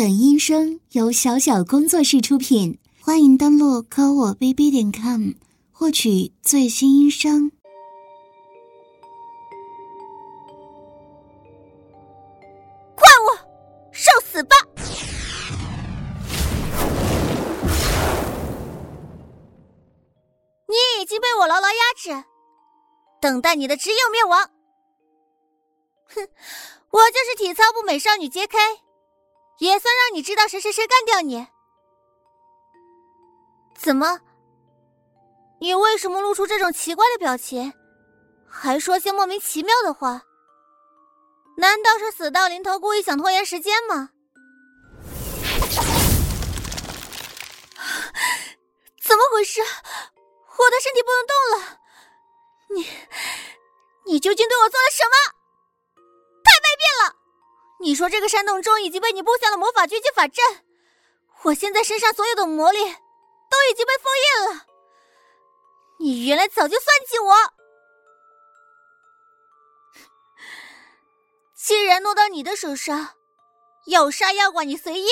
本音声由小小工作室出品，欢迎登录科我 bb 点 com 获取最新音声。怪物，受死吧！你已经被我牢牢压制，等待你的只有灭亡。哼，我就是体操部美少女 JK。也算让你知道谁谁谁干掉你。怎么？你为什么露出这种奇怪的表情，还说些莫名其妙的话？难道是死到临头故意想拖延时间吗？怎么回事？我的身体不能动了。你，你究竟对我做了什么？太卑鄙了你说这个山洞中已经被你布下了魔法狙击法阵，我现在身上所有的魔力都已经被封印了。你原来早就算计我，既然落到你的手上，要杀要剐你随意。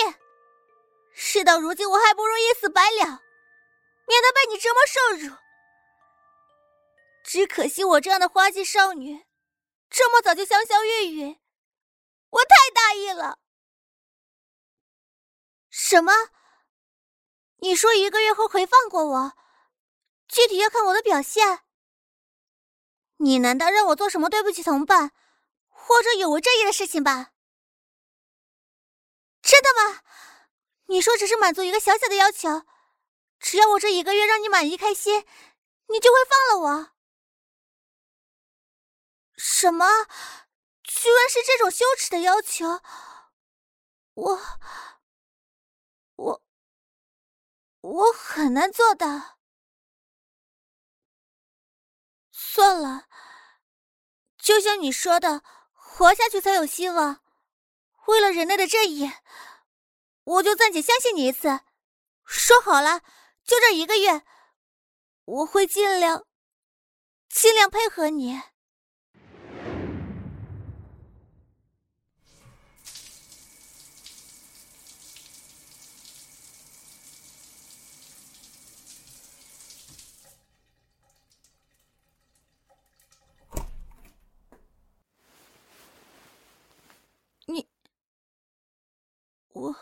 事到如今，我还不如一死百了，免得被你折磨受辱。只可惜我这样的花季少女，这么早就香消玉殒。我太大意了。什么？你说一个月后可以放过我？具体要看我的表现。你难道让我做什么对不起同伴，或者有违正义的事情吧？真的吗？你说只是满足一个小小的要求，只要我这一个月让你满意开心，你就会放了我？什么？居然是这种羞耻的要求，我，我，我很难做到。算了，就像你说的，活下去才有希望。为了人类的正义，我就暂且相信你一次。说好了，就这一个月，我会尽量，尽量配合你。我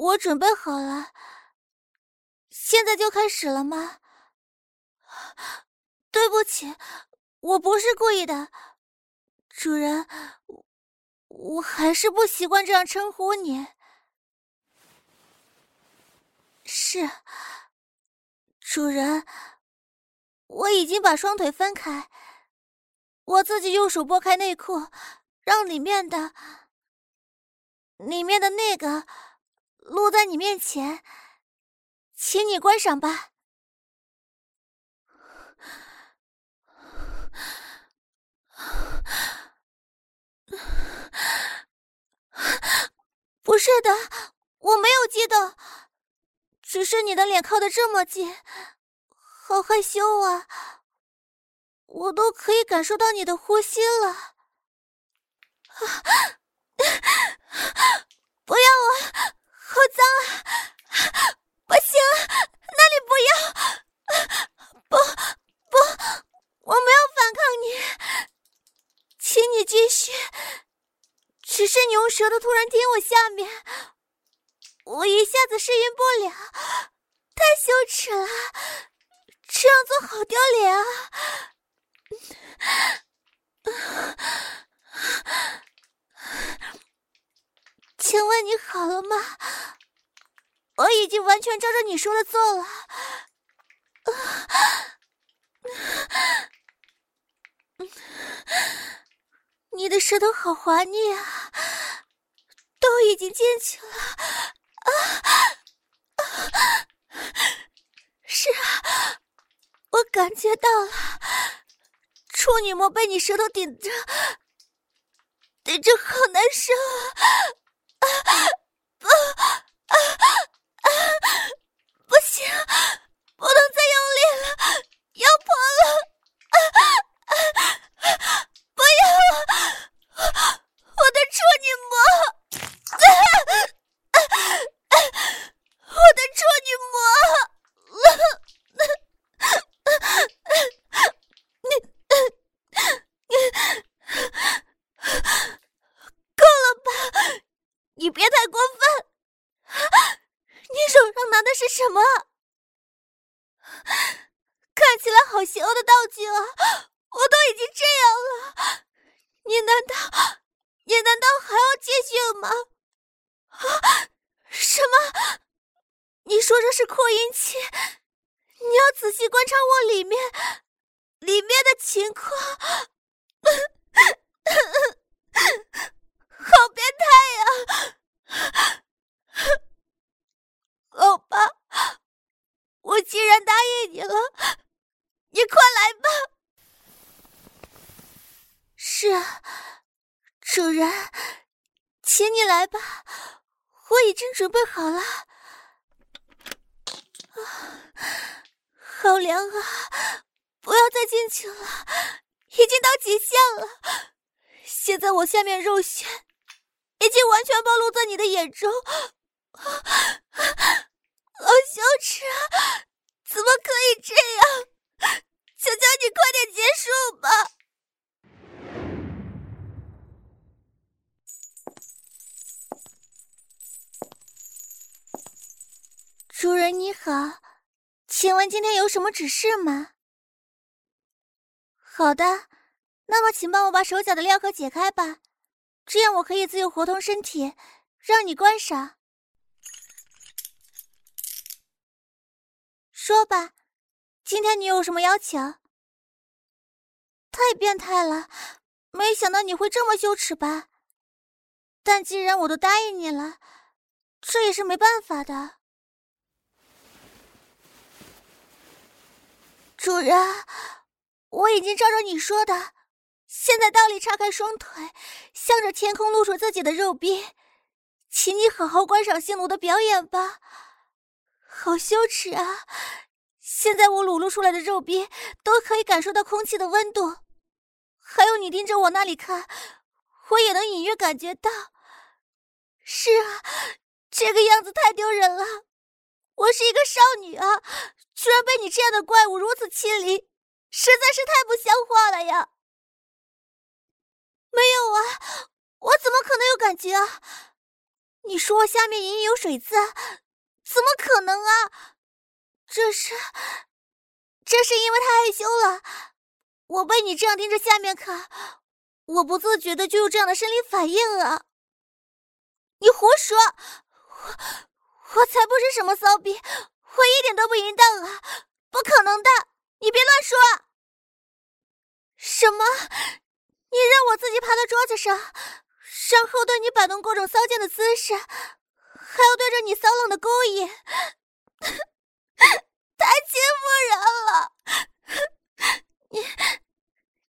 我准备好了，现在就开始了吗？对不起，我不是故意的，主人，我还是不习惯这样称呼你。是，主人，我已经把双腿分开，我自己用手拨开内裤，让里面的。里面的那个落在你面前，请你观赏吧。不是的，我没有激动，只是你的脸靠得这么近，好害羞啊！我都可以感受到你的呼吸了。啊不要啊！好脏啊！不行，那里不要！不不，我没有反抗你，请你继续。只是你用舌头突然舔我下面，我一下子适应不了，太羞耻了，这样做好丢脸啊！请问你好了吗？我已经完全照着你说的做了。你的舌头好滑腻啊，已经进去了。啊啊是啊，我感觉到了，处女膜被你舌头顶着。顶着好难受啊！啊啊！不行，不能再用力了，要破了！啊啊！不要啊！我的处女膜！啊拿的是什么？看起来好邪恶的道具啊！我都已经这样了，你难道，你难道还要继续吗？啊？什么？你说这是扩音器？你要仔细观察我里面，里面的情况。好变态呀！好吧，我既然你了，你快来吧。是啊，主人，请你来吧，我已经准备好了。啊，好凉啊！不要再进去了，已经到极限了。现在我下面肉穴已经完全暴露在你的眼中，好羞耻啊！好，请问今天有什么指示吗？好的。那么，请帮我把手脚的镣铐解开吧，这样我可以自由活动身体，让你观赏。说吧，今天你有什么要求？太变态了，没想到你会这么羞耻吧？但既然我都答应你了，这也是没办法的。主人，我已经照着你说的。现在倒立，叉开双腿，向着天空露出自己的肉壁，请你好好观赏性奴的表演吧。好羞耻啊！现在我裸露出来的肉壁都可以感受到空气的温度，还有你盯着我那里看，我也能隐约感觉到。是啊，这个样子太丢人了。我是一个少女啊，居然被你这样的怪物如此欺凌，实在是太不像话了呀！没有啊，我怎么可能有感觉啊？你说我下面隐隐有水渍，怎么可能啊？这是，这是因为太害羞了。我被你这样盯着下面看，我不自觉的就有这样的生理反应啊。你胡说，我我才不是什么骚逼，我一点都不淫荡啊，不可能的，你别乱说。什么？你让我自己爬到桌子上，然后对你摆弄各种骚贱的姿势，还要对着你骚浪的勾引，太欺负人了！你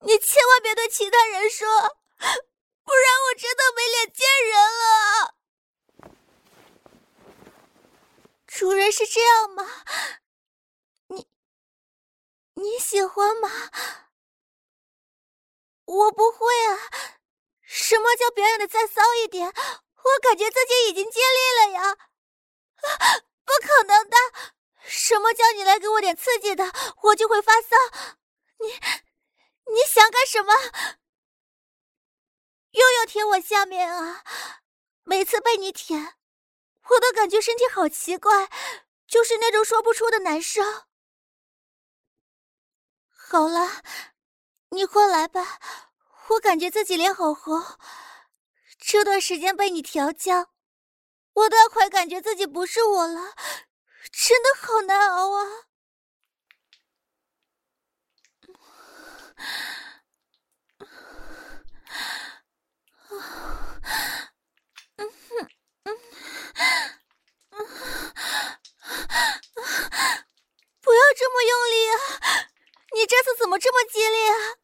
你千万别对其他人说，不然我真的没脸见人了。主人是这样吗？你你喜欢吗？我不会啊！什么叫表演的再骚一点？我感觉自己已经尽力了呀！不可能的！什么叫你来给我点刺激的，我就会发骚？你你想干什么？又要舔我下面啊！每次被你舔，我都感觉身体好奇怪，就是那种说不出的难受。好了。你快来吧，我感觉自己脸好红。这段时间被你调教，我都要快感觉自己不是我了，真的好难熬啊！嗯哼嗯嗯，不要这么用力啊！你这次怎么这么激烈啊？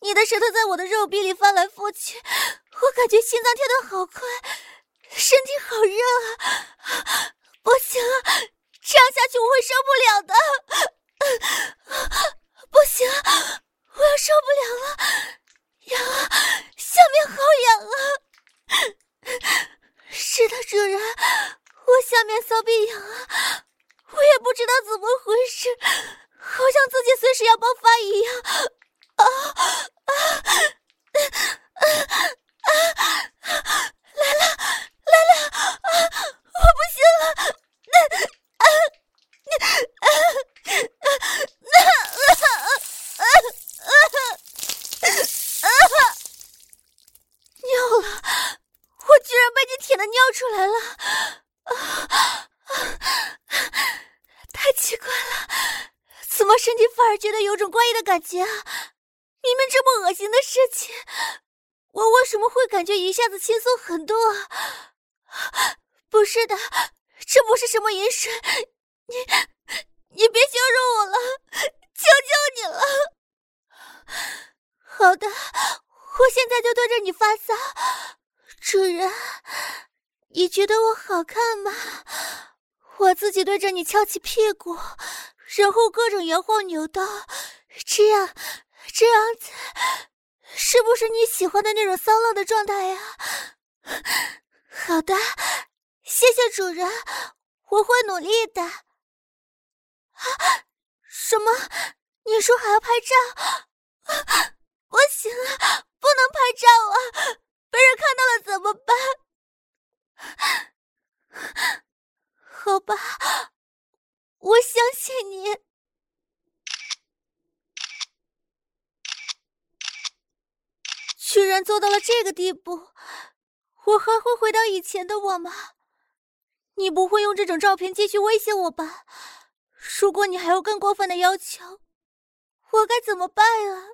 你的舌头在我的肉壁里翻来覆去，我感觉心脏跳得好快，身体好热啊！不行啊，这样下去我会受不了的。不行，我要受不了了，痒啊，下面好痒啊！是的，主人，我下面骚逼痒啊，我也不知道怎么回事。好像自己随时要爆发一样，啊啊，呃，啊，啊，来了来了，啊，我不行了，那，啊，那，啊，啊，啊，啊，啊，尿了，我居然被你舔的尿出来了。啊。太奇怪了，怎么身体反而觉得有种怪异的感觉啊？明明这么恶心的事情，我为什么会感觉一下子轻松很多？不是的，这不是什么淫水，你你别羞辱我了，求求你了。好的，我现在就对着你发骚，主人，你觉得我好看吗？我自己对着你翘起屁股，然后各种摇晃扭动，这样这样子，是不是你喜欢的那种骚浪的状态呀？好的，谢谢主人，我会努力的。啊，什么？你说还要拍照？不行啊，不能拍照啊！被人看到了怎么办？好吧，我相信你。居然做到了这个地步，我还会回到以前的我吗？你不会用这种照片继续威胁我吧？如果你还有更过分的要求，我该怎么办啊？